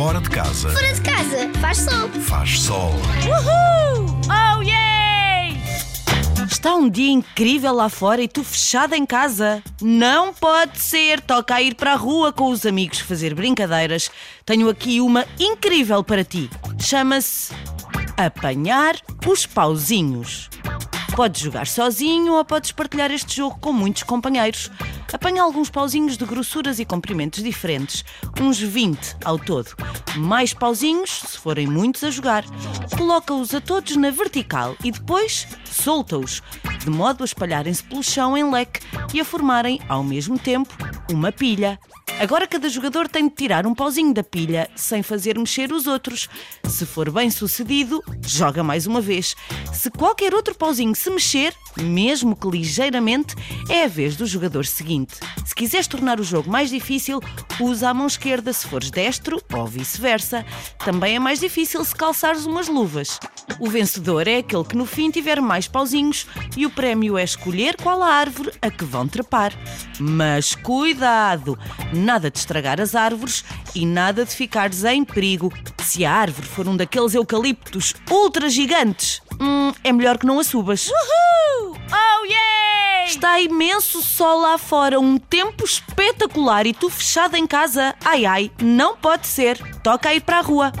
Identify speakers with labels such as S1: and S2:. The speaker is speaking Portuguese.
S1: Fora de casa
S2: Fora de casa, faz sol.
S1: faz sol.
S3: Uhul! Oh yeah!
S4: Está um dia incrível lá fora e tu fechada em casa? Não pode ser! Toca a ir para a rua com os amigos fazer brincadeiras. Tenho aqui uma incrível para ti. Chama-se Apanhar os Pauzinhos. Podes jogar sozinho ou podes partilhar este jogo com muitos companheiros. Apanha alguns pauzinhos de grossuras e comprimentos diferentes, uns 20 ao todo. Mais pauzinhos, se forem muitos a jogar. Coloca-os a todos na vertical e depois solta-os, de modo a espalharem-se pelo chão em leque e a formarem, ao mesmo tempo, uma pilha. Agora cada jogador tem de tirar um pauzinho da pilha sem fazer mexer os outros. Se for bem sucedido, joga mais uma vez. Se qualquer outro pauzinho se mexer, mesmo que ligeiramente, é a vez do jogador seguinte. Se quiseres tornar o jogo mais difícil, usa a mão esquerda se fores destro ou vice-versa. Também é mais difícil se calçares umas luvas. O vencedor é aquele que no fim tiver mais pauzinhos e o prémio é escolher qual a árvore a que vão trepar. Mas cuidado! Nada de estragar as árvores e nada de ficares em perigo. Se a árvore for um daqueles eucaliptos ultra gigantes, hum, é melhor que não a subas.
S3: Uhul!
S4: Está imenso sol lá fora, um tempo espetacular e tu fechado em casa. Ai ai, não pode ser. Toca ir para a rua.